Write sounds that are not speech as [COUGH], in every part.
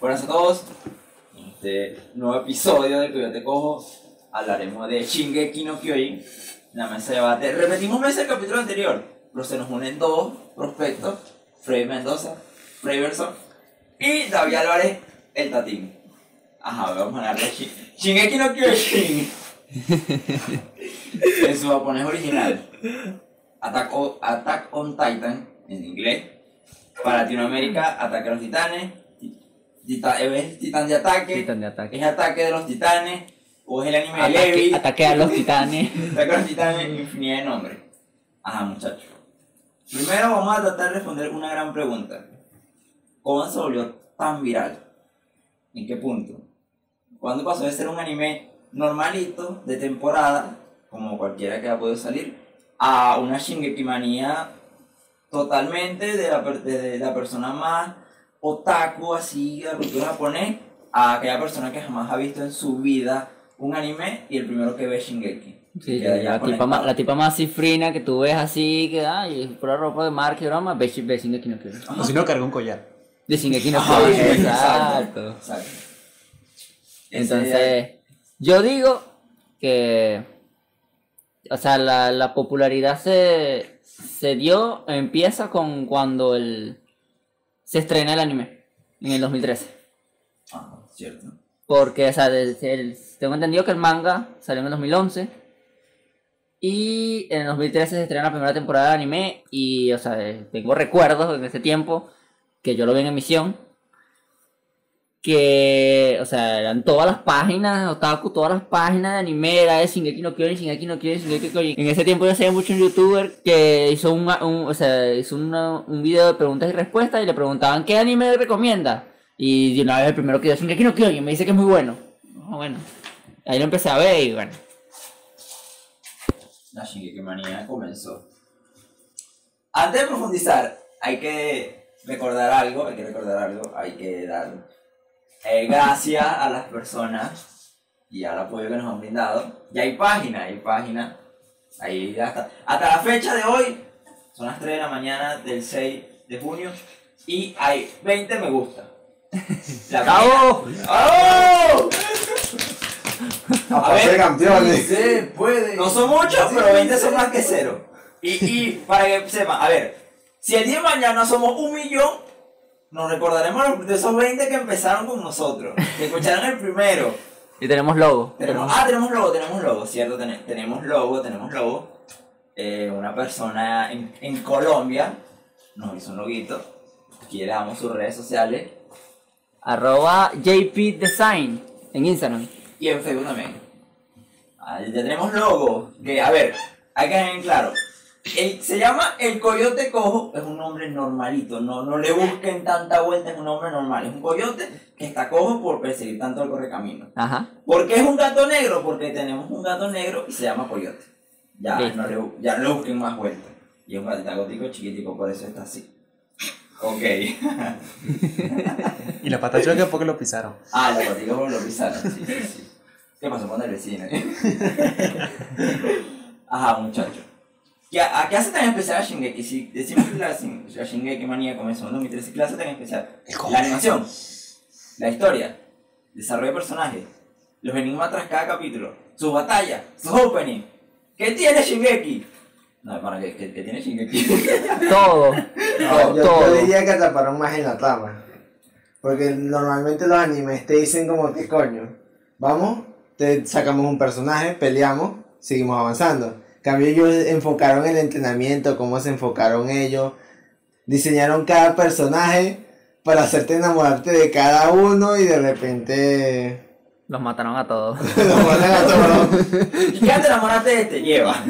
Buenas a todos. Este nuevo episodio de Te Cojo hablaremos de Shingeki no Kyojin, la mesa de debate. Repetimos mesa el capítulo anterior, pero se nos unen dos prospectos, Freddy Mendoza, Freyverson y David Álvarez, el Tatín. Ajá, vamos a hablar de Shin- Shingeki no Kyojin. [LAUGHS] en su japonés original. Attack on, Attack on Titan, en inglés. Para Latinoamérica, Ataque a los Titanes. Tita- es Titán de ataque. Titán de ataque. Es Ataque de los Titanes. O es el anime de Ataque, Levi. ataque a los titanes. [LAUGHS] Ataque a los Titanes, infinidad de nombres. Ajá, muchachos. Primero vamos a tratar de responder una gran pregunta. ¿Cómo se volvió tan viral? ¿En qué punto? ¿Cuándo pasó de ser un anime normalito, de temporada, como cualquiera que ha podido salir, a una Shingeki manía totalmente de la, de la persona más otaku, así, de la cultura japonés, a aquella persona que jamás ha visto en su vida un anime y el primero que ve es Shingeki? Sí, la, tipa más, la tipa más cifrina que tú ves así, que ay, pura ropa de marca y broma, ve, ve Shingeki no Kyojin. O si no, carga un collar. De Shingeki no Kyojin, exacto. exacto. Exacto. Entonces, yo digo que, o sea, la, la popularidad se, se dio, empieza con cuando el, se estrena el anime, en el 2013. Ah, cierto. Porque, o sea, el- tengo entendido que el manga salió en el 2011. Y en el 2013 se estrena la primera temporada de anime. Y, o sea, eh, tengo recuerdos en ese tiempo que yo lo vi en emisión. Que, o sea, eran todas las páginas, otaku, todas las páginas de anime, era de Shingeki no Kyojin, Shingeki no Kyojin, Shingeki no. En ese tiempo yo sabía mucho un youtuber que hizo, un, un- o sea, hizo una- un video de preguntas y respuestas y le preguntaban ¿qué anime recomienda? Y de una vez el primero que dio Shingeki no Kyojin me dice que es muy bueno. Ah, bueno. Ahí lo empecé a ver y bueno. La Shingeki manía comenzó. Antes de profundizar, hay que recordar algo, hay que recordar algo, hay que dar eh, gracias a las personas y al apoyo que nos han brindado. Ya hay página, hay página. Ahí ya está. Hasta la fecha de hoy, son las 3 de la mañana del 6 de junio y hay 20 me gusta. [LAUGHS] Página- ¡Bravo! A ver, campeones. se puede. No son muchos, pero 20 son más que cero. Y, y para que sepan, a ver, si el día de mañana somos un millón, nos recordaremos de esos 20 que empezaron con nosotros, que escucharon el primero. Y tenemos logo. Tenemos, ah, tenemos logo, tenemos logo, cierto, Ten- tenemos logo, tenemos logo. Eh, una persona en, en Colombia nos hizo un loguito. Aquí le damos sus redes sociales Arroba JP Design en Instagram. y en Facebook también. Ah, ya tenemos logo. Que, a ver, hay que dejar en claro. El- se llama El Coyote Cojo, es un nombre normalito, no, no le busquen tanta vuelta, es un nombre normal. Es un coyote que está cojo por perseguir tanto al correcamino. Ajá. ¿Por qué es un gato negro? Porque tenemos un gato negro y se llama Coyote. Ya, Listo. no le, ya no le busquen más vueltas. Y es un gatito gótico chiquitico, por eso está así. Ok. [LAUGHS] Y la pata choca porque lo pisaron. Ah, los gaticos lo pisaron, sí, sí, sí. ¿Qué pasó con el vecino? [LAUGHS] Ajá, muchacho. ¿Qué, ¿A qué hace tan especial a Shingeki? Si decimos que la, la Shingeki manía comenzó en 2013, ¿qué hace tan especial? La animación, la historia, desarrollo de personajes, los enigmas tras cada capítulo, sus batallas, sus openings. ¿Qué tiene Shingeki? No, para que, que, que tiene Shingeki. [LAUGHS] Todo. [LAUGHS] No, yo, todo. yo diría que atraparon más en la trama. Porque normalmente los animes te dicen como que coño, vamos, te sacamos un personaje, peleamos, seguimos avanzando. En cambio ellos enfocaron el entrenamiento, cómo se enfocaron ellos, diseñaron cada personaje para hacerte enamorarte de cada uno y de repente Los mataron a todos. [LAUGHS] los matan a todos. [LAUGHS] ¿Y qué te enamoraste de este? Lleva.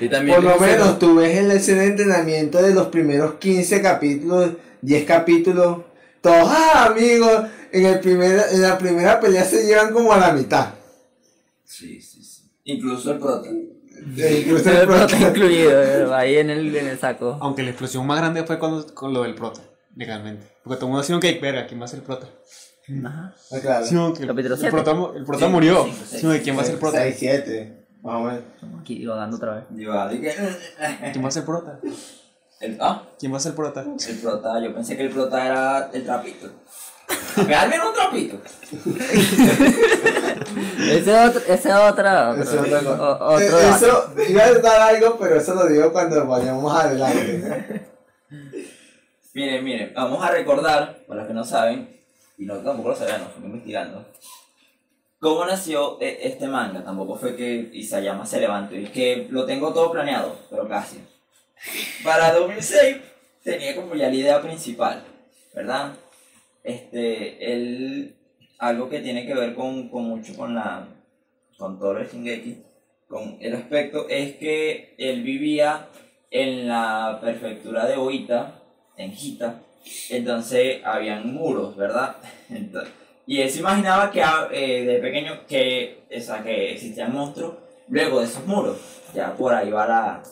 Y también Por lo menos tú ves en la escena de entrenamiento de los primeros 15 capítulos, 10 capítulos, todos, ah, amigos, en, el primer, en la primera pelea se llevan como a la mitad. Sí, sí, sí. Incluso el prota. Eh, el prota- incluido eh, ahí en el, en el saco. Aunque la explosión más grande fue cuando, con lo del prota, legalmente. Porque todo el mundo un cake, verga, ¿quién va a ser el prota? Ajá. Ah, claro. Que el, prota, mu- el prota Sí, murió. cinco, seis. Sí, no, ¿quién va a ser el prota? 6, 7, más o menos. Estamos aquí divagando otra vez. ¿Quién va a ser el prota? El, ah, ¿Quién va a ser el prota? el prota. Yo pensé que el prota era el trapito. A pegarme en un trapito. [LAUGHS] Ese es otro, ese es otro, es o- Eh. Eso, iba a dar algo, pero eso lo digo cuando vayamos adelante. [LAUGHS] Miren, miren, vamos a recordar, para los que no saben, y no tampoco lo sabían, no fui investigando, cómo nació eh, este manga. Tampoco fue que Isayama se levantó y que lo tengo todo planeado, pero casi. Para 2006 tenía como ya la idea principal, ¿verdad? Este, algo que tiene que ver con, con mucho con la, con todo el Shingeki, con el aspecto, es que él vivía en la prefectura de Oita, en Hita, entonces habían muros, ¿verdad? [LAUGHS] Entonces, y él se imaginaba que ah, eh, de pequeño que, o que existían monstruos luego de esos muros. Ya por ahí va la,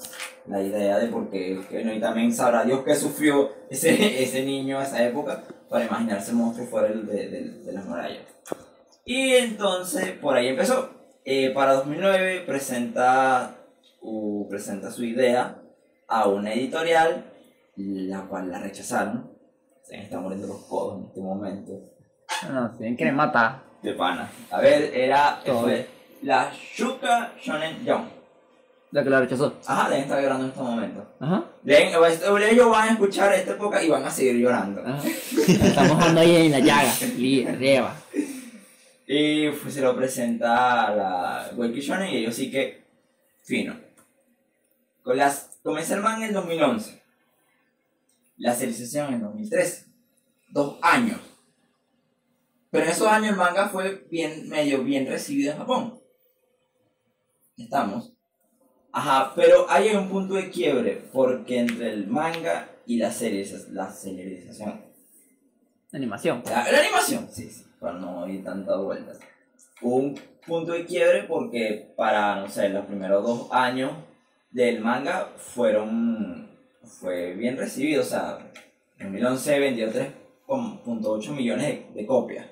la idea de por qué, bueno, y también sabrá Dios que sufrió ese, [LAUGHS] ese niño a esa época para imaginarse monstruos fuera del- de, de- de las murallas. Y entonces por ahí empezó. Eh, para 2009 presenta, uh, presenta su idea a una editorial, la cual la rechazaron. Se me están muriendo los codos en este momento. No, tienen que matar. De pana. A ver, era fue la Shuka Shonen Jump. La que la rechazó. Ajá, deben estar llorando en estos momentos. Ajá. Deben- ellos van a escuchar esta época y van a seguir llorando. Ajá. Estamos dando ahí en la llaga. [LAUGHS] Arriba. Y pues, se lo presenta a la Weiki Shonen y ellos sí que fino. Con las, comencé el manga en 2011. La serialización en 2013. Dos años. Pero en esos años el manga fue bien, medio bien recibido en Japón. Estamos. Ajá, pero hay un punto de quiebre porque entre el manga y la serializa- la serialización Animación. la, la animación, sí, sí, para no ir tantas vueltas. Un punto de quiebre porque para, no sé, los primeros dos años del manga fueron, fue bien recibido, o sea, en 2011 vendió 3.8 millones de, de copias.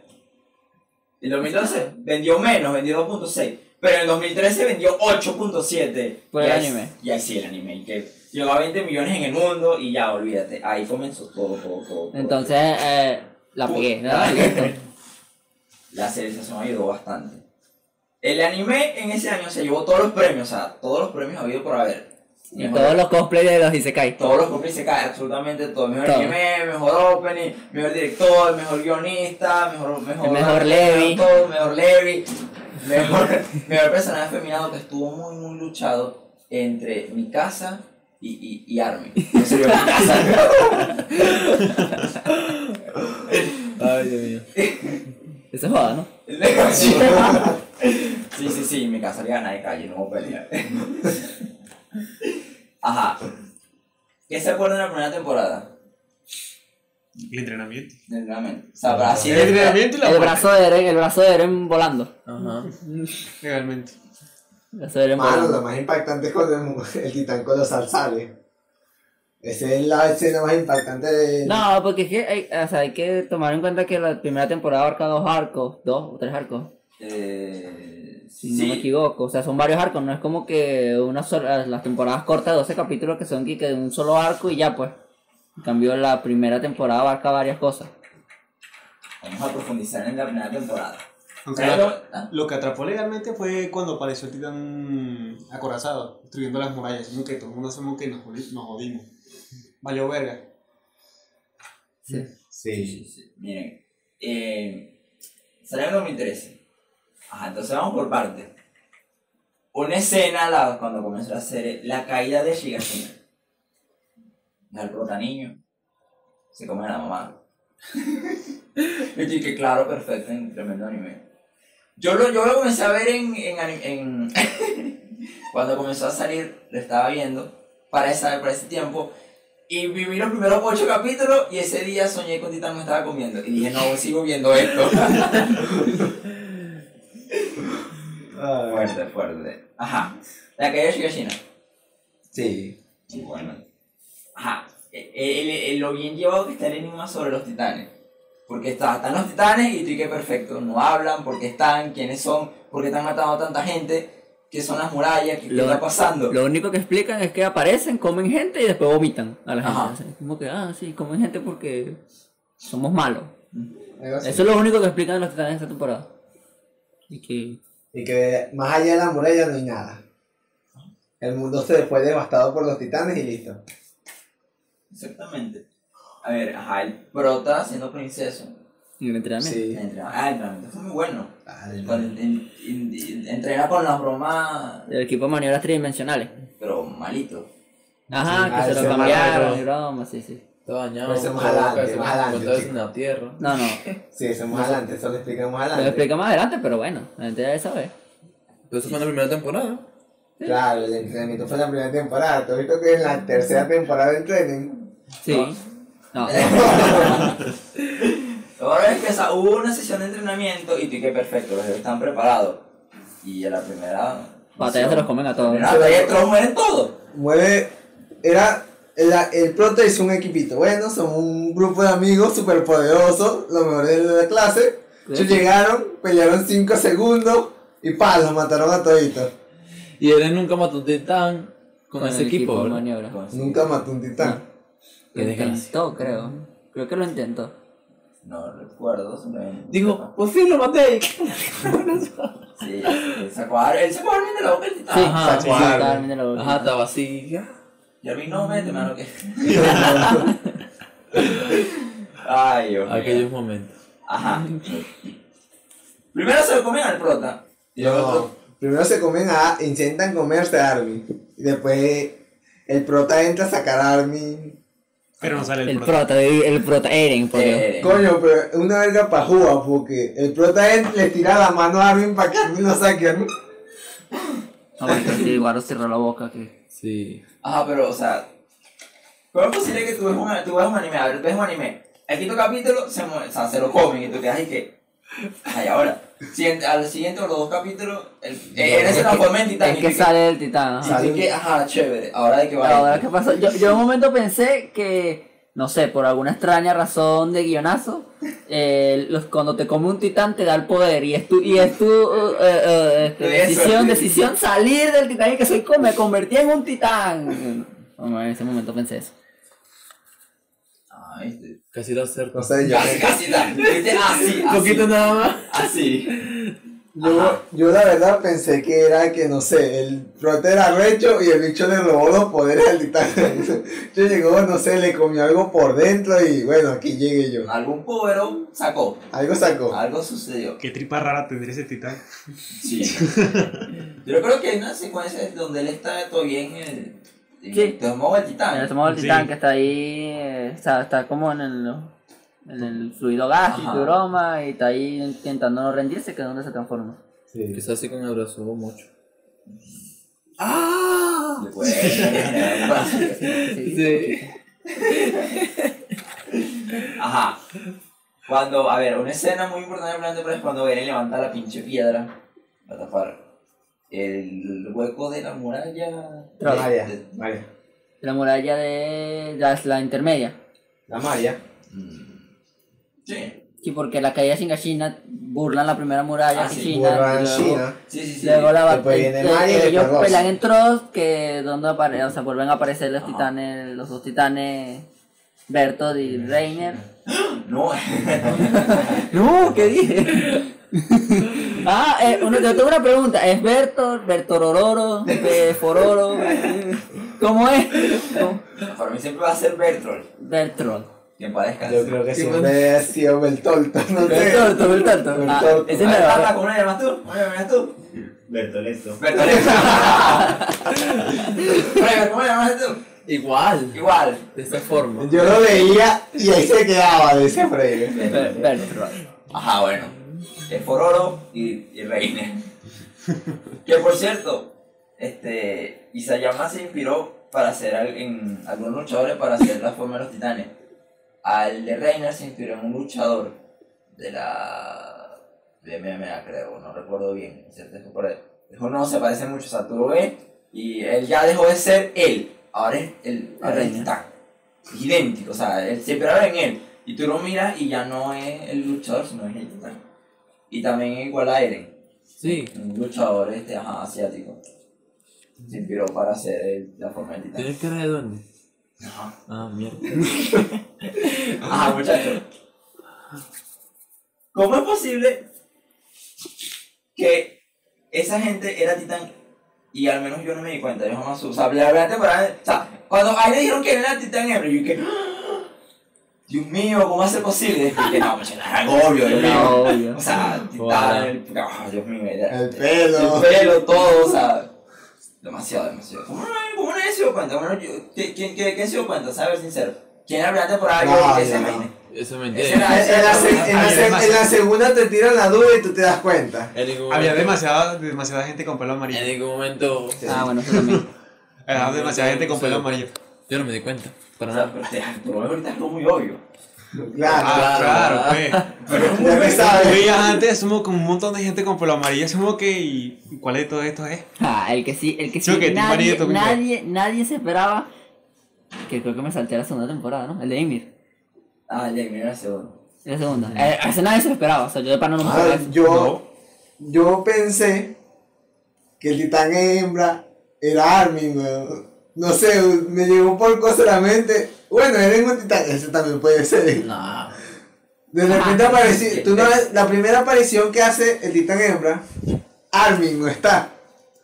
En 2012 vendió menos, vendió 2.6, pero en 2013 vendió 8.7. Por el anime. Y ahí sí, el anime, que llegó a 20 millones en el mundo y ya, olvídate, ahí comenzó todo, todo, todo. todo. Entonces, eh, la pegué. ¿no? [LAUGHS] Listo. la serialización ayudó bastante. El anime en ese año se llevó todos los premios, o sea, todos los premios habido por haber. Y Mejor- todos los cosplays de los Isekai. todos los se cae absolutamente todo. Mejor Todo. anime, mejor opening, mejor director, mejor guionista, mejor mejor El mejor Levi. todo, mejor Levi, mejor, [LAUGHS] mejor personaje femenino que estuvo muy muy luchado entre mi casa y, y, y. En serio, mi casa. Ay, Dios mío. Eso es joda, ¿no? Sí. sí, sí, sí, mi casa le gana de calle, no voy a pelear. Ajá. ¿Qué se acuerda de la primera temporada? El entrenamiento. Del entrenamiento. O sea, para así El entrenamiento y la El brazo de Eren, el brazo de Eren volando. Ajá. [LAUGHS] Legalmente. El brazo de Eren Mano, lo más impactante es cuando el, el titán colosal sale. Esa es la escena más impactante de. No, porque es que hay, o sea, hay que tomar en cuenta que la primera temporada abarca dos arcos, dos o tres arcos, Eh, si no me equivoco. O sea, son varios arcos, no es como que una sola, las temporadas cortas de 12 capítulos que son que que de un solo arco y ya pues. En cambio, la primera temporada abarca varias cosas. vamos a profundizar en la primera temporada. Aunque Pero- lo, ¿ah? lo que atrapó legalmente fue cuando apareció el titán acorazado, destruyendo las murallas. Como que todo el mundo sabemos que nos, jodi- nos jodimos. Valió verga. Sí. Sí. Sí, sí. Miren, eh, salió en 2013. Ajá, entonces vamos por partes. Una escena la, cuando comenzó la serie, la caída de Shigashina. El prota niño. Se come a la mamá. [LAUGHS] y yo dije, claro, perfecto, en tremendo anime. Yo lo, yo lo comencé a ver en, en, en- [LAUGHS] cuando comenzó a salir, lo estaba viendo para, esa, para ese tiempo. Y viví los primeros ocho capítulos y ese día soñé con Titán me estaba comiendo. Y dije, no, sigo viendo esto. [LAUGHS] Fuerte, fuerte. Ajá. La caída de Shigashina. sí. Y bueno. Ajá. Eh, eh, el- lo bien llevado que está el enigma sobre los titanes. Porque está, están los titanes y tú y que perfecto. No hablan, porque están, quiénes son, porque están matando a tanta gente, qué son las murallas, qué, qué está pasando. Lo único que explican es que aparecen, comen gente y después vomitan a la gente. Ajá. Sea, como que, ah, sí, comen gente porque somos malos. Así. Eso es lo único que explican los titanes de esta temporada. Y que. Y que más allá de la muralla no hay nada. El mundo se fue devastado por los titanes y listo. Exactamente. A ver, ajá, el prota siendo princeso. Y el entrenamiento. Sí. El entrenamiento- Ah, el entrenamiento fue muy bueno. En- entrena con las bromas, El equipo de maniobras tridimensionales. pero malito. Ajá, Sí, que ah, se lo es cambiaron malo. y broma, sí, sí. Está dañado. Pero ese más todo, adelante, más adelante, chico. en la tierra. No, no. [LAUGHS] Sí, eso es más adelante, eso lo explicamos más Lo adelante. explica más adelante, pero bueno, la gente debe saber. Pero eso fue en la primera temporada. Claro, el entrenamiento fue en la primera temporada. ¿Tú has visto que en la tercera temporada entrenen? Sí. No. [LAUGHS] Lo bueno es que o sea, hubo una sesión de entrenamiento y tú que perfecto, los héroes están preparados. Y en la primera. Batalla se los comen a todos. En la batalla todos mueren todos. Mueve. Era. El, el prota hizo un equipito. Bueno, son un grupo de amigos súper poderosos, los mejores de la clase. Ellos llegaron, pelearon 5 segundos y pa, los mataron a toditos. Y él nunca mató un titán con, ese el equipo. Nunca mató un titán. Qué Lo desgracia. intentó, creo. Creo que lo intentó. No recuerdo, simplemente. Digo, por fin lo maté. [LAUGHS] Sí, él sacó a él sacó a Armin de la boca. Sí, Ajá, sí, sí. Carmen de la boca. Ajá, estaba así. ya. Y Armin, no, vete, mano, que. [LAUGHS] Ay, Dios. Aquellos momentos. Ajá. Primero se lo comen al prota. Y No, otro- primero se comen a. intentan comerse a Armin. Y después el prota entra a sacar a Armin. Pero no sale el, El prota. prota, el prota Eren, por Dios. Coño, pero es una verga pajúa porque el prota entra, le tira la mano a Armin para que Armin lo saque. ¿no? No, porque sí, Guaro cerró la boca. Que... Sí. Ajá, pero, o sea, ¿cómo es posible que tú ves un, tú ves un anime? A ver, tú ves un anime. El quinto capítulo se, o sea, se lo comen y tú quedas ahí que. Ay, ahora. Siguiente, al siguiente o los dos capítulos, el, eh, eres una forma en titán. Es que sale el titán. ajá. Tú que, ajá, chévere. Ahora de que va Ahora, ¿qué pasó? Yo, yo en un momento pensé que, no sé, por alguna extraña razón de guionazo, eh, los, cuando te come un titán te da el poder y es tu, y es tu uh, Te da decisión, decisión salir del titán y que soy como me convertí en un titán. Bueno, en ese momento pensé eso. Viste. Casi lo acerco. No sé, yo, Casi, casi, da. [LAUGHS] Viste, así, Un así. poquito nada más. Así. yo, yo la verdad pensé que era que, no sé, el prota era recho y el bicho le robó los poderes al titán. [LAUGHS] yo llegó, no sé, le comió algo por dentro y bueno, aquí llegué yo. Algún povero sacó. Algo sacó. Algo sucedió. Qué tripa rara tendría ese titán. Sí. [LAUGHS] Yo creo que hay una secuencia donde él está todavía en el. En Sí. el titán. El del Sí. titán que está ahí, eh, está, está como en el, en el fluido gástrico Ajá. broma y está ahí intentando no rendirse, que es donde se transforma. Sí. Quizás así con abrazo mucho. Le puede generar un brazo. Sí. Ajá. Cuando, a ver, una escena muy importante Press es cuando Eren levanta la pinche piedra para tapar el hueco de la muralla. De- María. La muralla de la, la intermedia. La María. Mm. Sí. Sí, porque la caída de Shingashina burlan la primera muralla Ah, sí, China. Luego, China. Sí, sí, sí. luego la batalla. y ellos pelean en Tross, que donde apare o sea, vuelven a aparecer los Ajá. titanes, los dos titanes, Bertolt y Reiner. No. [LAUGHS] No, ¿qué dije? [LAUGHS] ah, eh, uno, yo tengo una pregunta. ¿Es Bertolt, Bertorororo, Fororo? ¿Cómo es? ¿Cómo? Para mí siempre va a ser Bertolt. Bertolt. Que para descansar. Yo creo que siempre ha sido Beltolto, no sé. Bertolto, Bertolto. Ah, Bertolto. ese me va. ¿Cómo le llamas tú? ¿Cómo le llamas tú? [LAUGHS] ¿Cómo le llamas tú? Igual. Igual. De esta forma. Yo lo veía y ahí se quedaba, decía Freire. Ber- Bertolt. Ajá, bueno. Es Fororo y, y Reiner. que por cierto, este, Isayama se inspiró para hacer al- en algunos luchadores para hacer la forma de los titanes. Al de Reiner se inspiró en un luchador de la. de MMA, creo, no recuerdo bien. ¿cierto? Por ahí. Dijo, no, se parece mucho, o sea, tú lo ves y él ya dejó de ser él. Ahora es el, ahora es el Reiner. titán. Es idéntico, o sea, él se inspiraba en él. Y tú lo miras y ya no es el luchador, sino es el titán. Y también igual a Eren, Sí. un luchador este, ajá, asiático. Se inspiró para hacer el- la forma del titán. ¿Tienes cara de duende? Ajá. Ah, mierda. [LAUGHS] Ajá, muchachos. ¿Cómo es posible que esa gente era titán y al menos yo no me di cuenta? Yo jamás o sea, la primera temporada, o sea, cuando ahí le dijeron que él era titán hembra, yo dije, ¡Ah! Dios mío, ¿cómo va a ser posible? Y dije, no, pues era algo obvio, Dios Era mío. obvio. O sea, titán, el, ah, Dios mío, era, El pelo. el pelo, todo, o sea, demasiado, demasiado. ¿Cómo no, cómo nadie se dio cuenta? Bueno, yo, ¿quién, quién, quién, se dio cuenta? ¿Sabes, sincero? ¿Quién era la primera temporada? No, yo, ese yo me no. Eso es Ese mentira. En la, se- en la Había se- en demasiado. la segunda te tiran la duda y tú te das cuenta. Había demasiada, demasiada gente con pelo amarillo. En ningún momento. Ah, bueno, eso también. [LAUGHS] Había demasiada gente con pelo amarillo. Yo no me di cuenta. Para O sea, nada. pero ahorita es algo muy obvio. Claro. Ah, claro. claro, pues. [LAUGHS] ya que Tú sabes. antes, somos como un montón de gente con pelo amarillo. Somos que. ¿Y cuál de todo esto es? Ah, el que sí, el que Sí, nadie, nadie, nadie se esperaba. Que creo que me salté la segunda temporada, ¿no? El de Ymir. Ah, ya, mira el segundo. En la segunda. Eh, a ese nadie se lo esperaba. O sea, yo de pana no me Ah, eso. yo, yo pensé que el titán hembra era Armin, weón. No sé, me llegó por cosa a la mente. Bueno, eres un titán, ese también puede ser. No. De repente Ajá. apareció, tú no, [LAUGHS] la primera aparición que hace el titán hembra, Armin no está.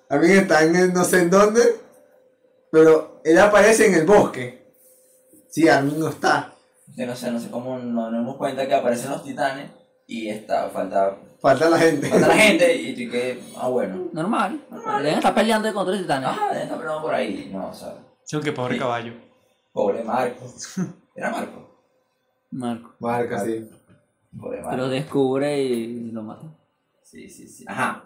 Armin está en el no sé en dónde, pero él aparece en el bosque. Sí, Armin no está. Yo no sé, no sé cómo no nos dimos cuenta que aparecen los titanes y está, falta, Falta la gente. falta la gente y tú que, ah, bueno. Normal. Deben estar peleando contra los titanes. Ah, deben estar peleando por ahí. No, o sea, Sí, que pobre caballo. pobre Marco. Era Marco. Marco. Marca, sí. Pobre Que Marco. lo descubre y lo mata. Sí, sí, sí. Ajá.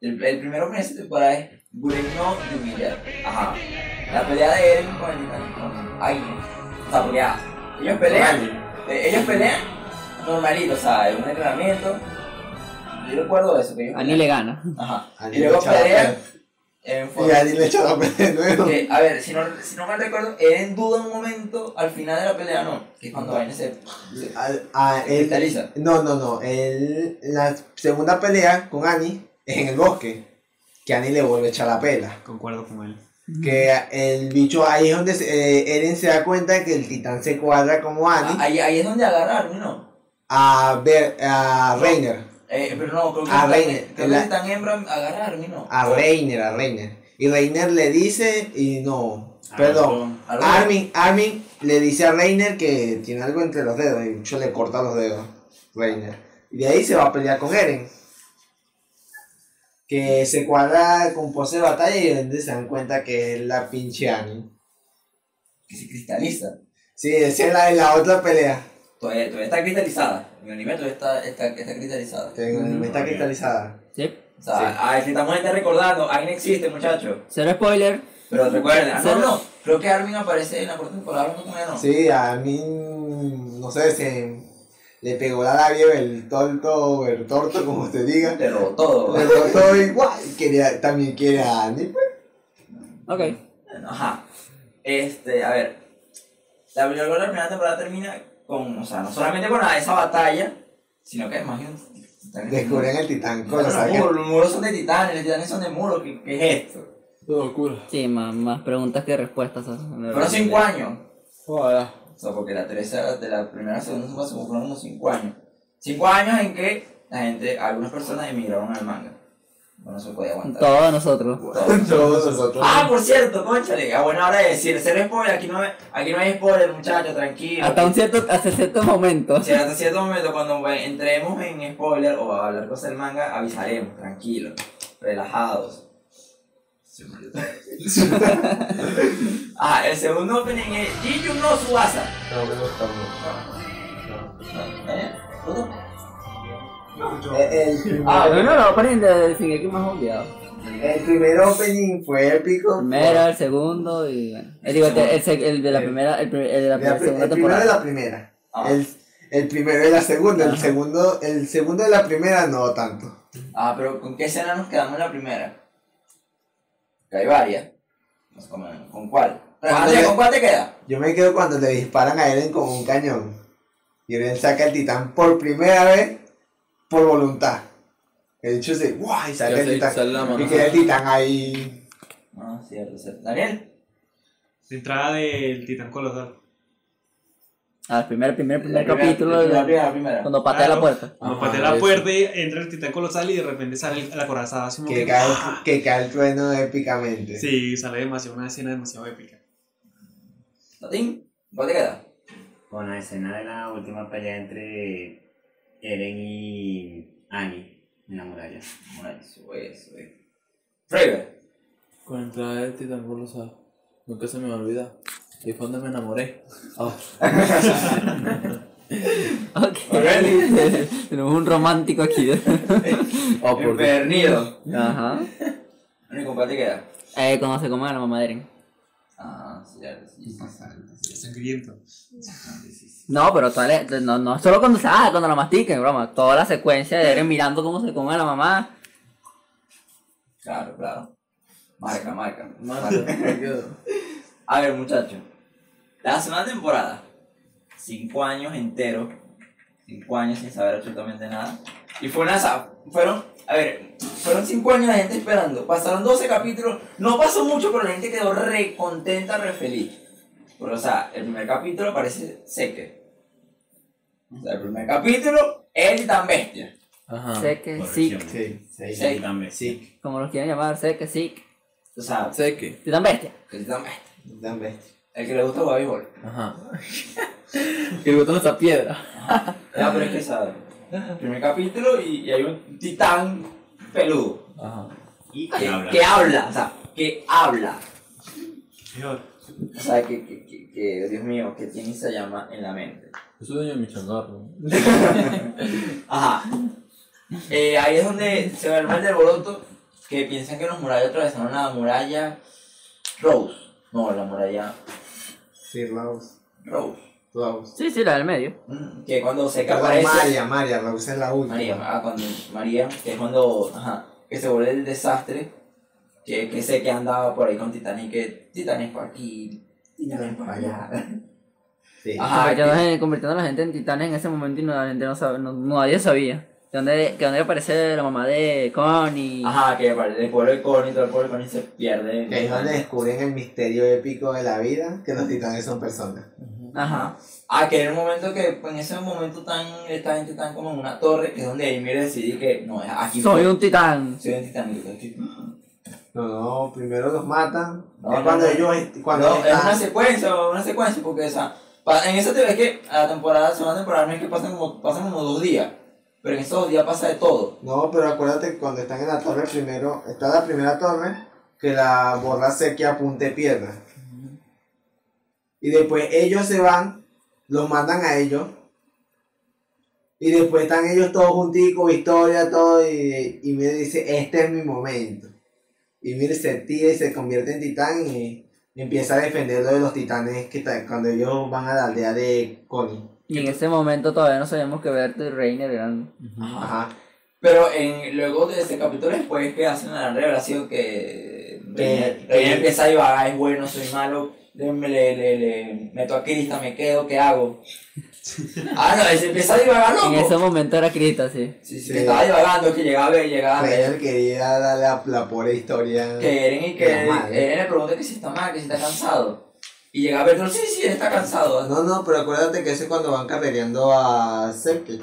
El, el primero que esa temporada es Gureno de Humillar. Ajá. La pelea de Eren con el titán. Sea, porque ah, ellos pelean. eh, ellos pelean normalito, o sea, en un entrenamiento. Yo recuerdo eso, que ellos A ni le gana. Ajá. Ani Y luego le pelean en Y. Ani le echaba pelea de nuevo. Que, a ver, si no, si no mal recuerdo, Eren duda un momento al final de la pelea, ¿no? Que es cuando Aine se. se- A, a él, Cristaliza. no, no, no. Él, la segunda pelea con Annie es en el bosque. Que Annie le vuelve a echar la pela. Concuerdo con él. Que el bicho ahí es donde eh, Eren se da cuenta que el titán se cuadra como Annie Ahí, ahí es donde agarraron, ¿no? a ver a Reiner. Eh, pero no, creo que Ah, están- Reiner, creo que están hembra agarrarme, ¿no? A Reiner, a Reiner. Y Reiner le dice y no. Perdón. Algo- Armin, Armin le dice a Reiner que tiene algo entre los dedos y yo le corta los dedos. Reiner. Y de ahí se va a pelear con Eren. Que se cuadra con pose de batalla y donde se dan cuenta que es la pinche Annie. que se cristaliza. Sí, esa es la de la otra pelea. Todavía, todavía está cristalizada. En el anime todavía está, está, está cristalizada. En el anime está cristalizada. Sí. O sea, Sí. ay, si estamos gente recordando, ahí no existe, muchachos. Cero spoiler. Pero recuerden, ah, no, no, creo que Armin aparece en la cuarta temporada ella, ¿no? Sí, a mí, no sé, se le pegó la labia el torto o el torto, como usted diga. Pero todo. Le cortó igual. Quería, también quiere a Annie. pues. Ok. Ajá. Este, a ver. La, la, la primera temporada termina con, o sea, no solamente con esa batalla, sino que además. Descubren el titán. Coño, Los ¿sabes qué? muros, los muros son de titanes, los titanes son de muros, ¿qué, qué es esto? Locura. Sí, más, más preguntas que respuestas. Fueron cinco años. Joder. Sea, porque la tercera, de la primera a la segunda temporada fueron como cinco años. Cinco años en que la gente, algunas personas emigraron al manga. No se podía aguantar. Todos nosotros. Todos. [LAUGHS] Todos nosotros. Ah, por cierto, conchale, a buena hora de decir, ser spoiler, aquí no, hay- aquí no hay spoiler, muchachos, tranquilo. Hasta un cierto, hasta cierto momento. Sí, hasta cierto momento, cuando bueno, entremos en spoiler o a hablar cosas del manga, avisaremos, tranquilos, relajados. Sí, me olvidó. ah, el segundo opening es Jiju no Subasa. No, me gusta ¿Eh? ¿Todo? mucho. Eh, El, Ah, No, no, no, ponen de Shingeki más obviado. el primer opening fue épico. Primero, el segundo y bueno. Eh, digo, el, el, el de la primera, el, el de la El, segunda el primero de temporada. la primera. Ah. El, el primero de la segunda. El Ajá. segundo, el segundo de la primera no tanto. Ah, pero ¿con qué escena nos quedamos en la primera? Que hay varias. No sé cómo- ¿Con cuál? Le- ¿Con cuál te queda? Yo me quedo cuando le disparan a Eren con un cañón. Y Eren saca el titán por primera vez por voluntad. El hecho es ¡guau! Y saca el se- titán. Y queda el titán ahí. Ah, cierto, cierto. Daniel. La entrada del titán colosal. Al primer, primer, primer La primera- capítulo. La de- primera, la primera. Cuando patea Claro. la puerta. Cuando Ajá, patea la eso. puerta y entra el titán colosal y de repente sale el- la corazada así Que que... cae, que cae el trueno épicamente. Sí, sale demasiado, una escena demasiado épica. ¿Tatín? ¿Cuál te queda? Con la escena de la última pelea entre Eren y Annie en la muralla. Bueno, eso es, eso es. Freiber. Con la entrada del titán colosal. Nunca se me va a olvidar. Ahí fue donde me enamoré. [LAUGHS] Ok. Tenemos un romántico aquí. ah, [LAUGHS] por Infernido. Ajá. Único, ¿cuál te queda? Eh, cuando se come a la mamá de Eren. Ah, sí, sí, sí. Sangriento. No, pero toda la- no, no solo cuando se ah, cuando la mastiquen, broma. Toda la secuencia de Eren mirando cómo se come a la mamá. Claro, claro. Marca, marca. Quedo. [LAUGHS] A ver, muchachos. La segunda temporada. Cinco años enteros. Cinco años sin saber absolutamente nada. Y fue una. Fueron. A ver, fueron cinco años la gente esperando. Pasaron 12 capítulos. No pasó mucho, pero la gente quedó re contenta, re feliz. Pero, o sea, el primer capítulo parece seque. O sea, el primer capítulo, él tan bestia. Ajá. Sé que sí. Sí, sí, también. sí. como los quieren llamar, sé que sí. O sea, Sé que. Titán bestia. tan bestia. Dan bestia. El que le gusta jugar béisbol. Ajá. que le gustan esa piedra. Ya, pero es que, ¿sabes? Primer capítulo y, y hay un titán peludo. Ajá. Y que, que habla. que habla, o sea, que habla. Peor. O sea, que, que, que, que, Dios mío, que tiene se llama en la mente. Soy dueño de mi changarro. [LAUGHS] Ajá. Eh, ahí es donde se ve el mal de alboroto, que piensan que los murallas atravesaron la muralla Rose. No, la muralla Sí, Rose. Rose. Rose. Sí, sí, la del medio. Mm, Que cuando se Perdón, aparece... María, María, Rose es la última. María, ah, cuando María, que es cuando, ajá, que se vuelve el desastre, que, que sé que andaba por ahí con Titanic, que Titanic por aquí, Titanic por allá. [LAUGHS] Sí. Ajá, que- en- convirtiendo a la gente en titanes en ese momento y no, la gente no sabe, no, no- nadie sabía. Que donde, que donde aparece la mamá de Connie. Ajá, que el pueblo de Connie, todo el pueblo de Connie se pierde. Que ahí es donde descubren el misterio épico de la vida, que los titanes son personas. Ajá. Ah, que en el momento que, en ese momento tan, esta gente está como en una torre, que es donde Ymir decidí que, no, aquí Soy fue. un titán. Soy un aquí. No, no, primero los matan. No, es no, cuando no. ellos, cuando No, es una secuencia, una secuencia, porque, o sea, pa- en esa teoría es que a la temporada, segunda temporada, no es que pasan como, pasan como dos días, pero en esos dos días pasa de todo. No, pero acuérdate que cuando están en la torre primero, está la primera torre, que la borra sequía apunte piedra. Y después ellos se van, los mandan a ellos. Y después están ellos todos junticos, historia, todo, y, y dice, este es mi momento. Y mire, se tira y se convierte en titán y empieza a defenderlo de los titanes que cuando ellos van a la aldea de Connie. Y en ese momento todavía no sabíamos que Berto y Reiner eran. Ajá. Pero en, luego de ese capítulo después que hacen la revelación que Reiner Que- Reiner empieza a divagar, es bueno, soy malo, le, le, le, le meto a Krista, me quedo, ¿qué hago? [LAUGHS] ah, no, se empieza a divagar, loco. En ese momento era Krista, sí. Sí, sí, Sí. que estaba divagando, que llegaba a ver, llegaba. Reiner quería darle la, la pobre historia. Que Eren y que madre. Eren le pregunta que si está mal, que si está cansado. Y llega a ver, sí, sí, está cansado. No, no, pero acuérdate que ese es cuando van carrereando a Seki.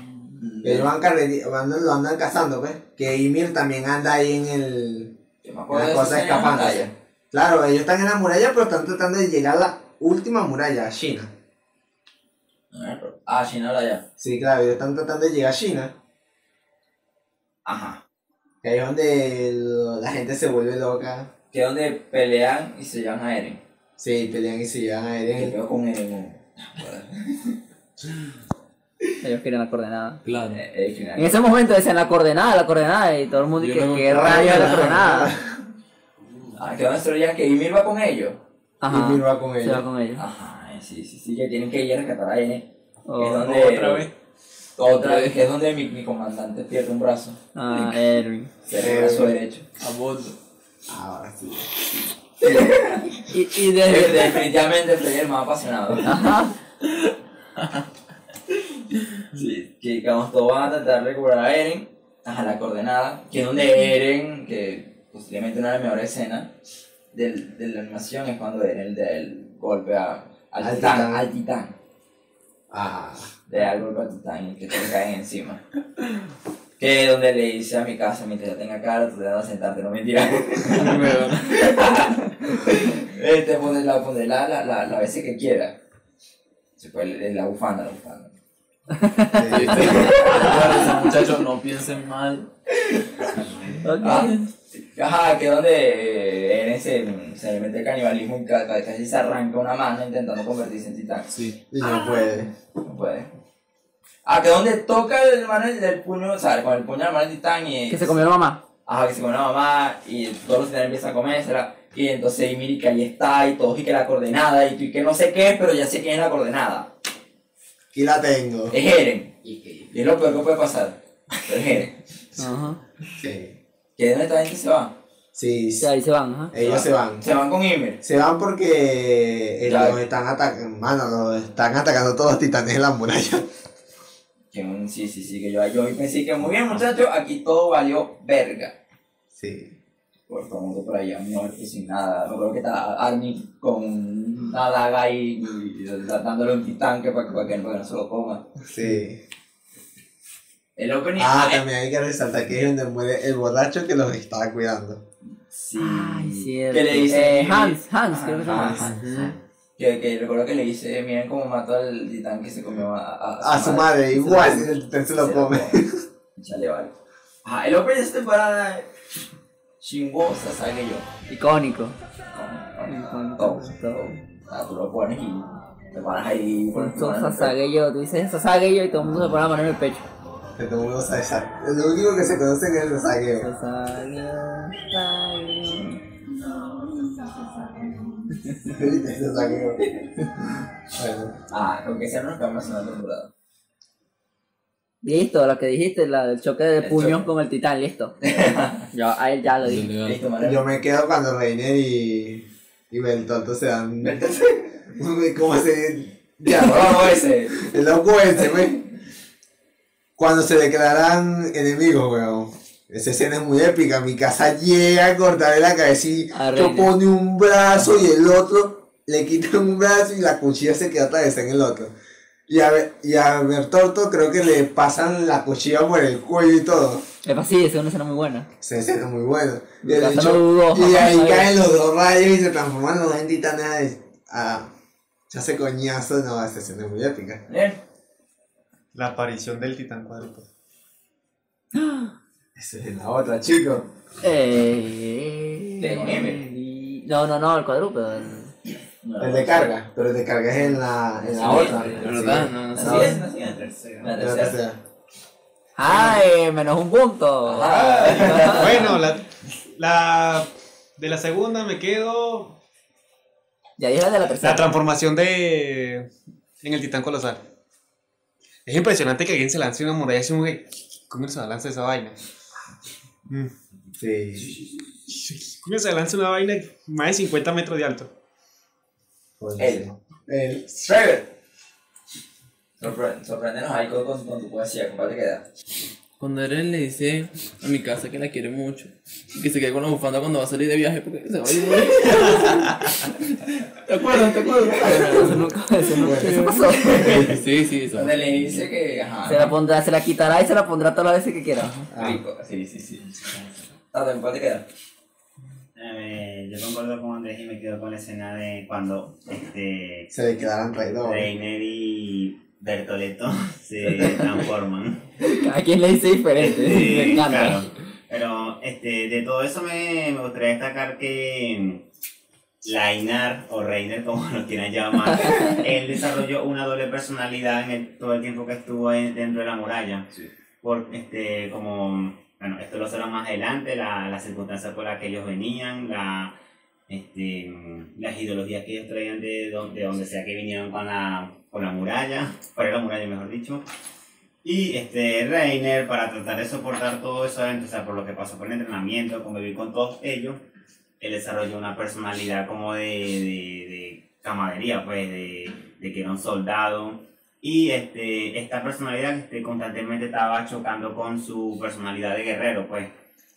Mm, Ellos van van, lo andan cazando, ¿ves? Que Ymir también anda ahí en el... Yo me acuerdo la de esa cosa escena en la escapándose. pantalla. Claro, ellos están en la muralla, pero están tratando de llegar a la última muralla, a China. Ah, Shinola ya. Sí, claro, ellos están tratando de llegar a China. Ajá. Que ahí es donde el- la gente se vuelve loca. Que es donde pelean y se llevan a Eren. Sí, pelean y se llegan a Eren. pegó con Eren. [LAUGHS] Ellos querían la coordenada. Claro. Eh, eh. En ese momento decían la coordenada, la coordenada, y todo el mundo Yo que no es la nada. coordenada. [LAUGHS] Ah, que se lo llevan que Ymir va con ellos. Ajá. Ymir va con Se va ellos. con ellos. Ajá, eh, sí, sí, sí, que tienen que ir a rescatar a Eren. Oh, es donde, Otra vez. Otra vez, que es donde mi, mi comandante pierde un brazo. Ah, Erwin. Se el brazo derecho. A bordo. Ahora sí. Y, y desde. Definitivamente el más apasionado. [LAUGHS] Ajá. Sí, que digamos, todos van a tratar de recuperar a Eren, a la coordenada, que es donde Eren, que posiblemente una de las mejores escenas del, de la animación es cuando Eren da el golpe a, al, Al titán, titán. al titán. Ah, de algo con Titán y que te caen encima. Que donde le dice a mi casa, mientras yo tenga cara, tú te vas a sentarte, no mentira. [LAUGHS] este, poner la, poner la, la, la, veces que quiera. Se puede, la bufanda, la bufanda. muchachos, no piensen mal. Ah. Ajá, que donde eh, en ese se le mete el canibalismo y ca- ca- casi se arranca una mano intentando convertirse en titán. Sí. Y no puede. No puede. Ah, que donde toca el mano del puño, o sea, con el puño de la mano del titán y... Que se comió la mamá. Ajá, que se comió la mamá y todos los titanes empiezan a comérsela. Y entonces y mira que ahí está y todos y que la coordenada y tú y que no sé qué es, pero ya sé quién es la coordenada. Aquí la tengo. Es Eren. Y, y es lo peor que puede pasar. Pero es Eren. Ajá. Sí. ¿Que de dónde esta gente se va? Sí, Sí, ahí se van, ajá. ellos se van. Se van con Ymir. Se van porque eh, Ya. los están atacando, mano, los están atacando todos los titanes en la muralla. Que un- sí, sí, sí, que yo, yo pensé que muy bien muchachos, aquí todo valió verga. Sí. Por todo el mundo por ahí, muerto sin nada. Me creo que está Arnie con una daga ahí y, y dándole un titán que para, que- para que no se lo coma. Sí. El opening. Ah, también hay que resaltar que es donde muere el borracho que los estaba cuidando. Sí. Ay, cierto. Que le dice. Eh, Hans, Hans, creo que se llama Hans. Hans. Que, que recuerdo que le dice, miren cómo mató al titán que se comió a, a, A su madre, Se igual, lo- el titán se lo come. Chale, vale. Ajá, el opening de esta temporada. Shingo Sasageyo. Icónico. Con, con, con, todo. Ah, tú lo pones y te paras ahí. Pones- Sasageyo, tú dices Sasageyo y todo el mundo se pone la mano en el pecho. Que todo el mundo sabe sa- Lo único que se conoce es el saqueo. Sasageyo, Sasageyo. El saqueo. Bueno, Ah, con que sea no nos cambiamos en la temporada. Listo, lo que dijiste, la del choque de El puños choque. con el titán, listo. [LAUGHS] Yo a él ya lo dije. Listo, Manuel. yo me quedo cuando Reiner y, y Beltonto se dan. [LAUGHS] ¿Cómo se.? Ya, [LAUGHS] Vamos ese. El loco ese, güey. Cuando se declaran enemigos, weón. Esa escena es muy épica. Mi casa llega a cortarle la cabeza y Reiner. pone un brazo y el otro le quitan un brazo y la cuchilla se queda atravesada en el otro. Y a, y a Bertolto creo que le pasan la cuchilla por el cuello y todo. Es así, esa es una escena muy buena. Esa escena es muy buena. Y, el hecho- y ahí caen los dos rayos y se transforman los dos en titanes. Ah, se hace coñazo. No, esa escena es muy épica. Bien. La aparición del titán cuadrúpedo. Esa es la otra, chicos. Eh... Nieve. No, no, no, el cuadrúpedo. el- No, El de carga, pero el de carga es en la, en la Sí, otra. sí, ¿De verdad? No, no sé. es, así es. Tercera. La En la tercera. ¡Ay! Menos un punto. [LAUGHS] Bueno, la, la de la segunda me quedo Ya dije la de la la tercera. transformación de en el titán colosal. Es impresionante que alguien se lance una muralla así como que ¿cómo se lanza esa vaina? Mm. Sí. ¿Cómo se lanza una vaina más de 50 metros de alto? Pues, Él. sí. Él. Trevor. Sorpre- Sorpréndenos ahí con, con, con tu poesía, ¿cuál te queda? Cuando Eren le dice a mi casa que la quiere mucho y que se quede con la bufanda cuando va a salir de viaje porque se va a ir. [LAUGHS] ¿Te acuerdas? ¿Te acuerdas? [LAUGHS] Eso nunca, eso nunca, eso pasó. Sí, sí, eso. Donde le dice que, ajá. Se la pondrá, se la quitará y se la pondrá todas las veces que quiera. Rico, sí, sí, sí. Tato, ¿cuál te queda? Eh, yo concuerdo con Andrés y me quedo con la escena de cuando este, Se le quedaron traidores. Reiner y Bertoletto [LAUGHS] se transforman. A quien le dice diferente. me Sí, encanta. claro. Pero este, de todo eso me, me gustaría destacar que Lainar o Reiner, como lo quieran llamar, [LAUGHS] él desarrolló una doble personalidad en el- todo el tiempo que estuvo ahí dentro de la muralla. Por, este, como, bueno, esto lo será más adelante, la, las circunstancias por las que ellos venían, la, este, las ideologías que ellos traían de donde, de donde sea que vinieron con la, con la muralla, para la muralla mejor dicho. Y este, Reiner, para tratar de soportar todo eso, sea, por lo que pasó por el entrenamiento, convivir con todos ellos, él desarrolló una personalidad como de, de, de camaradería, pues, de, de que era un soldado. Y este, esta personalidad este, constantemente estaba chocando con su personalidad de guerrero, pues.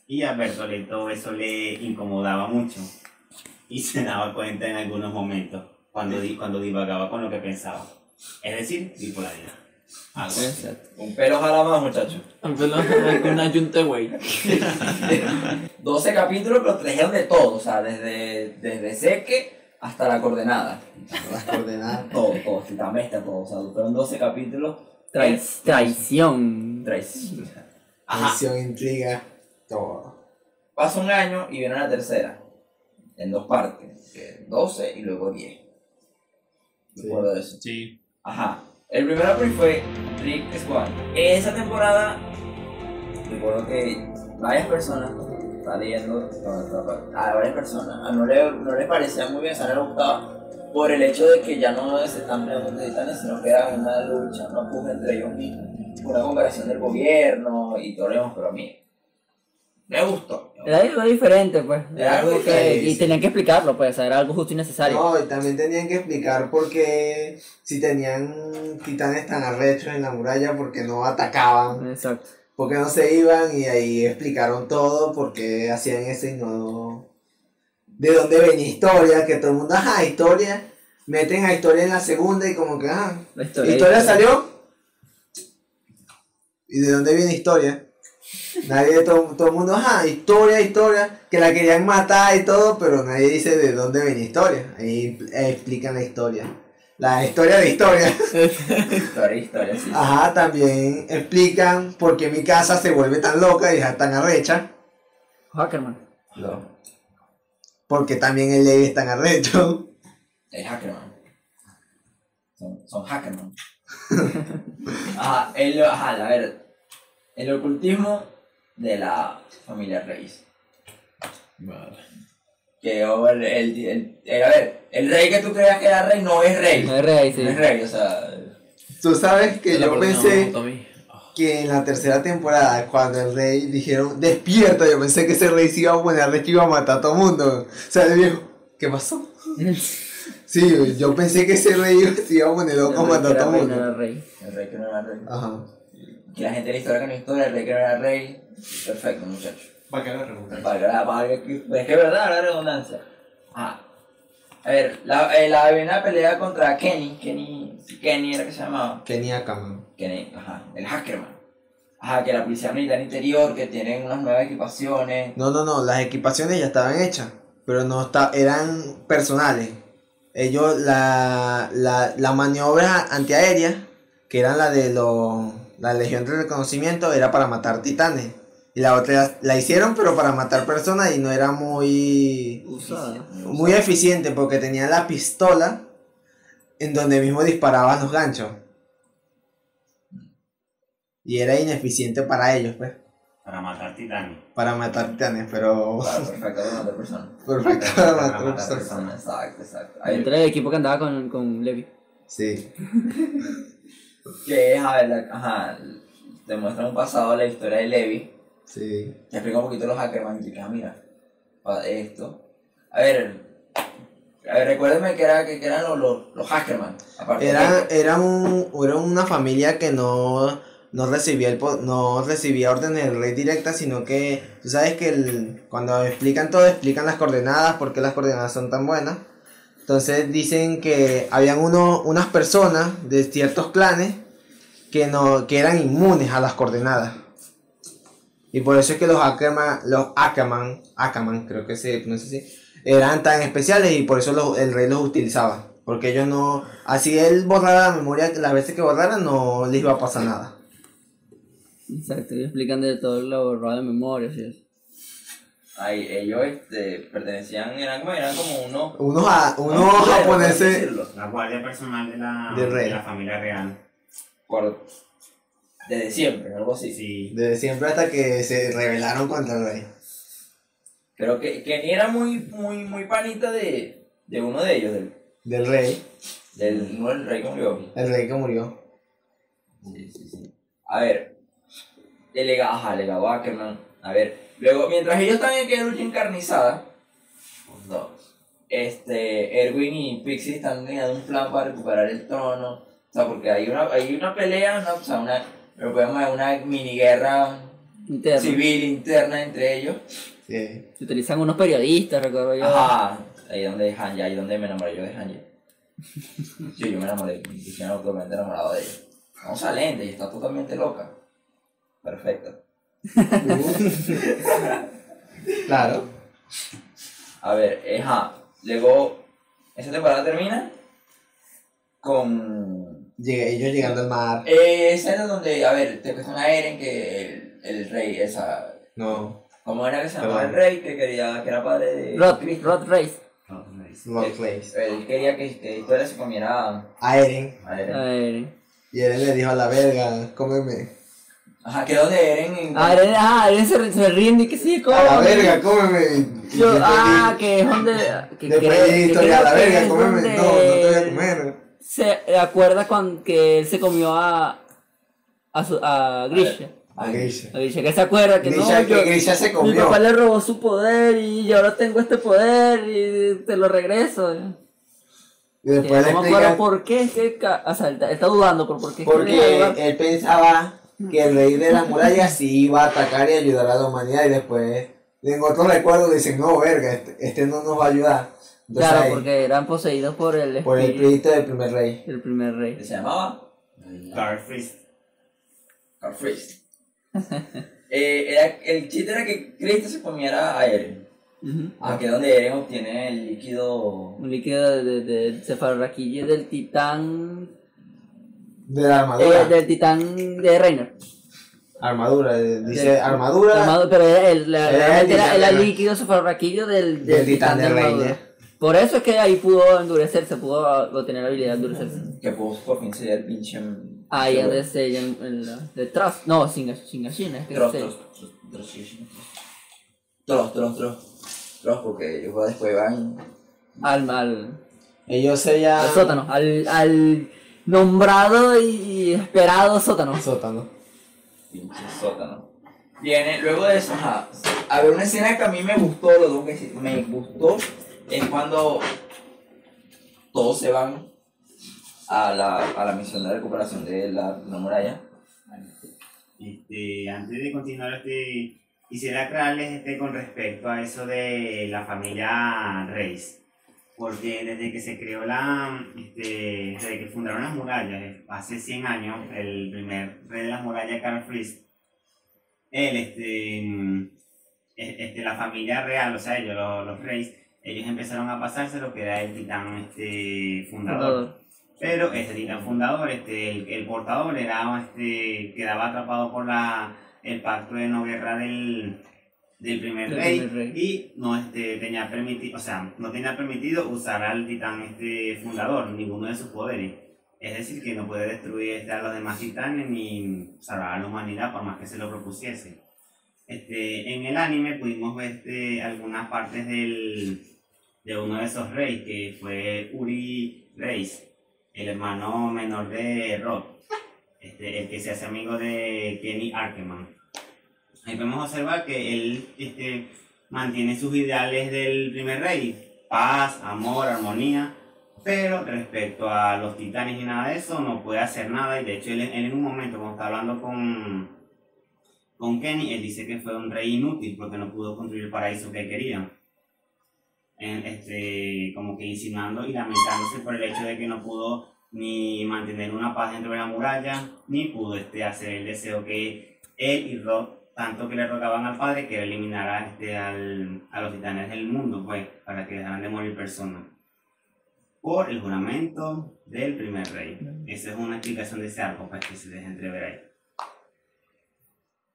Y a Bertoletto eso le incomodaba mucho. Y se daba cuenta en algunos momentos, cuando, cuando divagaba con lo que pensaba. Es decir, bipolaridad. Algo así. Exacto. Un pelo jala más, muchachos. Aunque lo con una yunta güey. [LAUGHS] 12 capítulos, pero trajeron de todo, o sea, desde, desde seque hasta la coordenada. Las coordenadas. [LAUGHS] Todo, todo, Titamesta, todo. O sea, fueron 12 capítulos. Trai- traición. Traición. Ajá. Tensión, intriga, todo. Pasa un año y viene la tercera. En dos partes. que 12 y luego 10. Sí. Recuerdo eso. Sí. Ajá. El primer April fue Rick Squad. Esa temporada, recuerdo que varias personas, estaba leyendo, a varias personas, no le, no les parecía muy bien, o sea, no por el hecho de que ya no se están peleando titanes, sino que era una lucha, una puja entre ellos mismos, una comparación del gobierno y todo lo demás, pero a mí me gustó. Era algo diferente, pues. Era algo que, y tenían que explicarlo, pues. era algo justo y necesario. No, y también tenían que explicar por qué si tenían titanes tan arrechos en la muralla, porque no atacaban, Exacto. porque no se iban, y ahí explicaron todo, por qué hacían eso y no... De dónde venía historia, que todo el mundo, ajá, historia, meten a historia en la segunda y como que, ajá, La historia. ¿Historia salió? ¿Y de dónde viene historia? Nadie, todo, todo el mundo, ajá, historia, historia, que la querían matar y todo, pero nadie dice de dónde viene historia. Ahí explican la historia. La historia de historia. [LAUGHS] Historia, historia, sí. Ajá, también explican por qué mi casa se vuelve tan loca y es tan arrecha. Hackerman. No, Porque también el Levi es tan arrecho. es Hackerman. Son, son Hackerman. [LAUGHS] ajá, el, ajá, a ver. El ocultismo de la familia Reyes. Vale. Que o el, el, el- el- a ver, el rey que tú creas que era rey no es rey. No es rey, sí. No es rey, o sea. Tú sabes que yo pensé que en la tercera temporada, cuando el rey dijeron, despierta, yo pensé que ese rey se iba a poner de que iba a matar a todo el mundo. O sea, el viejo, ¿qué pasó? [LAUGHS] Sí, yo pensé que ese rey se iba a poner loco a matar a todo el rey, no mundo. era rey. El rey que no era rey. Ajá. Que la gente de la historia que no es historia, el rey que no era rey. Perfecto, muchachos. ¿Para qué la pregunta? Para, para, que- es que es verdad, la redundancia. Ah. A ver, la, eh, la, una pelea contra Kenny. Kenny. Kenny era que se llamaba. Kenny Ackerman. Kenny, ajá, el Hackerman. Ajá, que la policía militar interior, que tienen unas nuevas equipaciones. No, no, no, las equipaciones ya estaban hechas, pero no está, eran personales. Ellos, la, la, la maniobra antiaérea, que eran la de los, la Legión de Reconocimiento, era para matar titanes. Y la otra la hicieron, pero para matar personas y no era muy, Usada. muy eficiente porque tenía la pistola en donde mismo disparaban los ganchos. Y era ineficiente para ellos, pues, Para matar titanes. para matar titanes, pero Claro, perfecto para matar personas. [LAUGHS] perfecto Para matar matar personas. exacto, exacto. Ahí- Entre el equipo que andaba con, con Levi. Sí. [LAUGHS] Que es, a ver, la- ajá, te muestra un pasado la historia de Levi. Sí. Te explica un poquito los Hackerman y ah, mira, esto. A ver, a ver, recuérdeme que, era, que, que eran los, los, los Hackerman. De Era, era, un, era una familia que no, no, recibía el, po- no recibía órdenes del rey directa, sino que tú sabes que el- cuando explican todo, explican las coordenadas, por qué las coordenadas son tan buenas. Entonces dicen que habían uno, unas personas de ciertos clanes que, no, que eran inmunes a las coordenadas. Y por eso es que los Ackerman, los Ackerman, Ackerman creo que se pronuncia así, eran tan especiales y por eso el rey los utilizaba. Porque ellos no, así él borrara la memoria, las veces que borrara no les iba a pasar nada. Exacto, y explican de todo lo borrado de memoria eso. Ahí, ellos este, pertenecían, eran, como- eran como unos... Unos, a- unos así japoneses, La guardia personal de la, rey. de la familia real. por- desde siempre, algo así. Sí. desde siempre hasta que se rebelaron contra el rey. Pero que, que ni era muy, muy, muy panita de, de uno de ellos, del, Del rey, del, no del rey que murió. el rey que murió. Sí, sí, sí. A ver, el legado, ajá, el legado Ackerman. A ver, luego, mientras ellos están en aquella lucha encarnizada, no, este, Erwin y Pixie están teniendo un plan para recuperar el trono. O sea, porque hay una, hay una pelea, ¿no? o sea, una, lo podemos llamar una mini guerra Interno. civil interna entre ellos. Sí. Se utilizan unos periodistas, recuerdo yo. Ajá, ahí donde Hanja, ahí donde me enamoré yo de Hanja. [LAUGHS] Sí, yo me enamoré, me hicieron totalmente enamorado de ella. No lenta y está totalmente loca. Perfecto. [LAUGHS] Claro. A ver, ajá. Luego, esa temporada termina con. Llegué, ellos llegando al mar. Eh, esa era donde, a ver, te cuestiona a Eren que el, el rey, esa. No. ¿Cómo era que se llamaba el rey? Que quería, que era padre de. Rod. Rod Race. Lord Place. Él quería que, que Victoria se comiera A Eren. a Eren. A ver. Y Eren le dijo a la verga, cómeme. Ajá, quedó de Eren en. Ah, Eren, ah, Eren se, se rinde y que sí, ¿cómo? A la verga, cómeme. Yo, ah, que es donde. Que Después creo- de que historia, creo a la que verga, cómeme. No, no te voy a comer. Se acuerda cuando que él se comió a. a, su, a Grisha. A Grisha. A Grisha, que se acuerda que Grisha, no. que yo- Grisha se mi papá le robó su poder y yo ahora tengo este poder y te lo regreso. Y después le no me acuerdo por qué es que. O sea, él está, dudando por por qué. es que porque él pensaba que el rey de las murallas sí iba a atacar y ayudar a la humanidad y después en otro recuerdo dicen, no, verga, este, este no nos va a ayudar. Entonces, Claro, ahí, porque eran poseídos por el por el espíritu espíritu del primer rey. del primer ¿Qué rey. se llamaba? Carfrist. Carl Freeze. [LAUGHS] eh, era, el chiste era que Cristo se comiera a Eren. Ujú. Aquí es donde Eren obtiene el líquido. Un líquido de, de, de cefarraquille del titán. De la eh, armadura. del titán de Reiner. Armadura, eh, dice armadura. Pero el, la- Era el era, era de el líquido cefarraquillo del, del, Del titán de. Reiner. Por eso es que ahí pudo endurecerse, pudo obtener la habilidad de endurecerse. Que por, por fin se dio el pinche. Ahí donde se en, en la, de Trust. No, Shingashina, es que sí. Tros, tros, tros. Tros, porque ellos después van. al, al, Ellos se ya. al sótano, al, al nombrado y esperado sótano. Sótano. Pinche sótano. Viene, luego de eso, ajá. A ver, una escena que a mí me gustó, lo tengo que decir, me gustó, es cuando todos se van a la, a la misión de recuperación de la, la muralla. Este, antes de continuar, este, quisiera aclararles este, con respecto a eso de la familia Reis. Porque desde que se creó la. Este, desde que fundaron las murallas, hace 100 años, el primer rey de las murallas, Karl Fritz, él, este, este, la familia real, o sea, ellos, los, los reyes, ellos empezaron a pasarse lo que era el titán este, fundador. Fundador. Pero este titán fundador, este, el, el portador, era, este, quedaba atrapado por la, el pacto de no guerra del, del primer, Del rey, primer rey. y no este, tenía permitido, o sea, no tenía permitido usar al titán este, fundador, ninguno de sus poderes. Es decir, que no puede destruir este, a los demás titanes ni salvar a la humanidad por más que se lo propusiese. Este, en el anime pudimos ver este, algunas partes del, de uno de esos reyes, que fue Uri Reis, el hermano menor de Rod, este, el que se hace amigo de Kenny Arkeman. Ahí podemos observar que él este, mantiene sus ideales del primer rey, paz, amor, armonía, pero respecto a los titanes y nada de eso, no puede hacer nada. Y de hecho, él, en un momento, cuando está hablando con, con Kenny, él dice que fue un rey inútil porque no pudo construir el paraíso que quería. Este, como que insinuando y lamentándose por el hecho de que no pudo ni mantener una paz dentro de la muralla, ni pudo este, hacer el deseo que él y Rod, tanto que le rogaban al padre, que eliminara este, al, a los titanes del mundo, pues, para que dejaran de morir personas. Por el juramento del primer rey. Esa es una explicación de ese arco, pues, que se deja entrever ahí.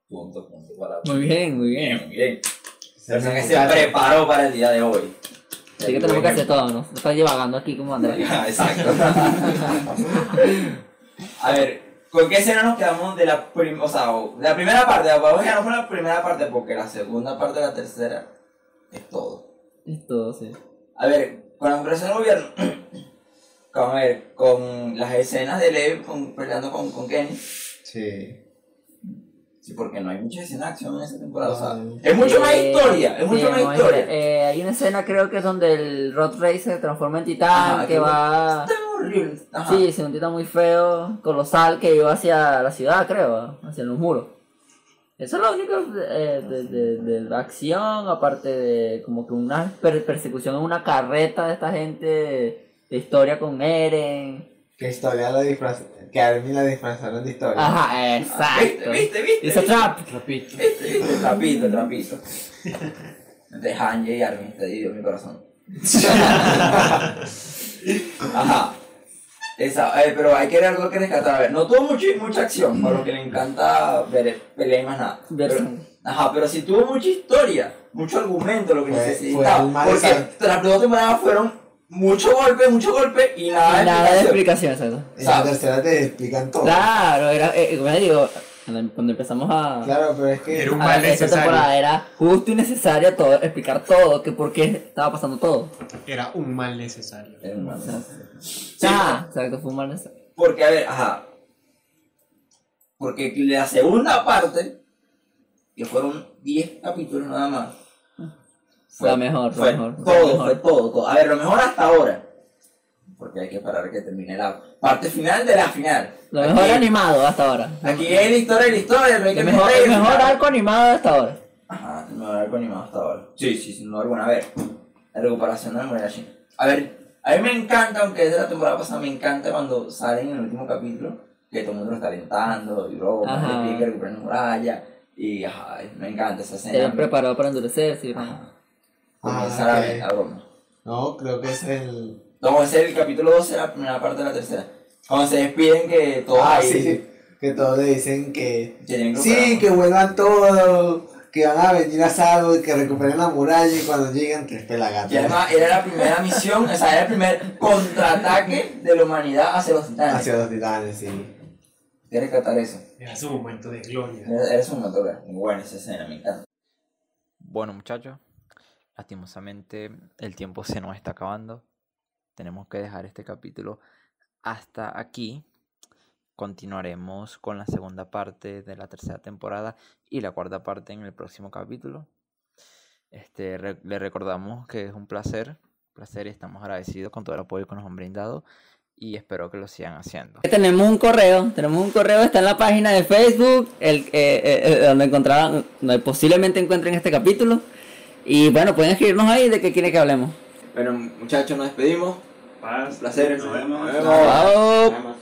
Punto, punto para. Muy bien, muy bien. Bien, muy bien. Se preparó para el día de hoy. Así que tenemos que hacer todo, ¿no? Estás divagando aquí como Andrés. [LAUGHS] Exacto. [LAUGHS] A ver, ¿con qué escena nos quedamos de la primera, o sea, la primera parte? Vamos a quedarnos con la primera parte porque la segunda parte de la tercera es todo. Es todo, sí. A ver, con la empresa del gobierno, [CLEARS THROAT] con, a ver, con las escenas de Lev con- peleando con, con Kenny, Sí. sí, porque no hay mucha escena de acción en esa temporada, o sea, es mucho más Eh, historia, es mucho sí, más no, historia. eh, hay una escena creo que es donde el Rod Race se transforma en titán, Ajá, que que- va... horrible. Ajá. Sí, es un muy feo, colosal, que iba hacia la ciudad, creo, hacia los muros. Eso es lo único eh, de, de, de la acción, aparte de como que una per- persecución en una carreta de esta gente de historia con Eren. Que historia la disfraz... Que a Armin la disfrazaron de historia. Ajá, ¿Viste, exacto. viste, viste? Esa trap. Repito. Viste, viste, trapito, trapito. Entre Hanje y Armin, te digo mi corazón. [LAUGHS] Ajá. Esa, eh, pero hay que ver algo que rescatar. A ver, no tuvo mucho, mucha acción, por lo que le encanta ver pelea y más nada. Pero- ajá, pero sí tuvo mucha historia, mucho argumento, lo que Fue- necesitaba. porque las dos temporadas fueron mucho golpe, mucho golpe y nada de Nada de explicación. explicación, exacto. En la tercera te explican todo. Claro, era, eh, como les digo, cuando empezamos a... Claro, pero es que... Era un mal ver, esta necesario. temporada era justo y necesario todo, explicar todo, que por qué estaba pasando todo. Era un mal necesario. Era un mal sal. Ah, exacto, fue un mal necesario. Porque, a ver, ajá. Porque la segunda parte, que fueron 10 capítulos nada más, La mejor, fue mejor, todo, mejor. fue todo, todo. A ver, lo mejor hasta ahora. Porque hay que parar que termine la parte final de la final. Lo mejor animado hasta ahora. Aquí es la historia de la historia, El mejor, el mejor arco animado hasta ahora. Ajá, el mejor arco animado hasta ahora. Sí, sí, sin duda alguna. A ver, la recuperación de la muralla china. A ver, a mí me encanta, aunque es de la temporada pasada, me encanta cuando salen en el último capítulo, que todo el mundo lo está alentando, y luego Ajá. que recuperen la muralla, y ajá, me encanta esa Se escena. habían preparado para endurecerse. ¿no? Comienza Ah, la, ok. la broma. No, creo que ese es el... No, ese es el capítulo 12, la primera parte de la tercera. Cuando se despiden que todos Ah, ahí sí. Que todos le dicen que... Sí, que vuelvan todos, que van a venir a salvo y que recuperen la muralla y cuando lleguen tres pelagatos. Y además era la primera misión, o sea, era el primer contraataque de la humanidad hacia los titanes. Hacia los titanes, sí. Que rescatar eso. Era su momento de gloria. Eres un motor, muy buena esa escena, me encanta. Bueno muchachos, lastimosamente el tiempo se nos está acabando. Tenemos que dejar este capítulo hasta aquí. Continuaremos con la segunda parte de la tercera temporada y la cuarta parte en el próximo capítulo. Este, re- le recordamos que es un placer, placer y estamos agradecidos con todo el apoyo que nos han brindado y espero que lo sigan haciendo. Tenemos un correo, tenemos un correo, está en la página de Facebook, el, eh, eh, eh, donde encontrarán, donde posiblemente encuentren este capítulo. Y bueno, pueden escribirnos ahí de qué quieren que hablemos. Bueno, muchachos, nos despedimos. Paz. Un placer. Nos vemos. Nos vemos. Chao. Nos vemos.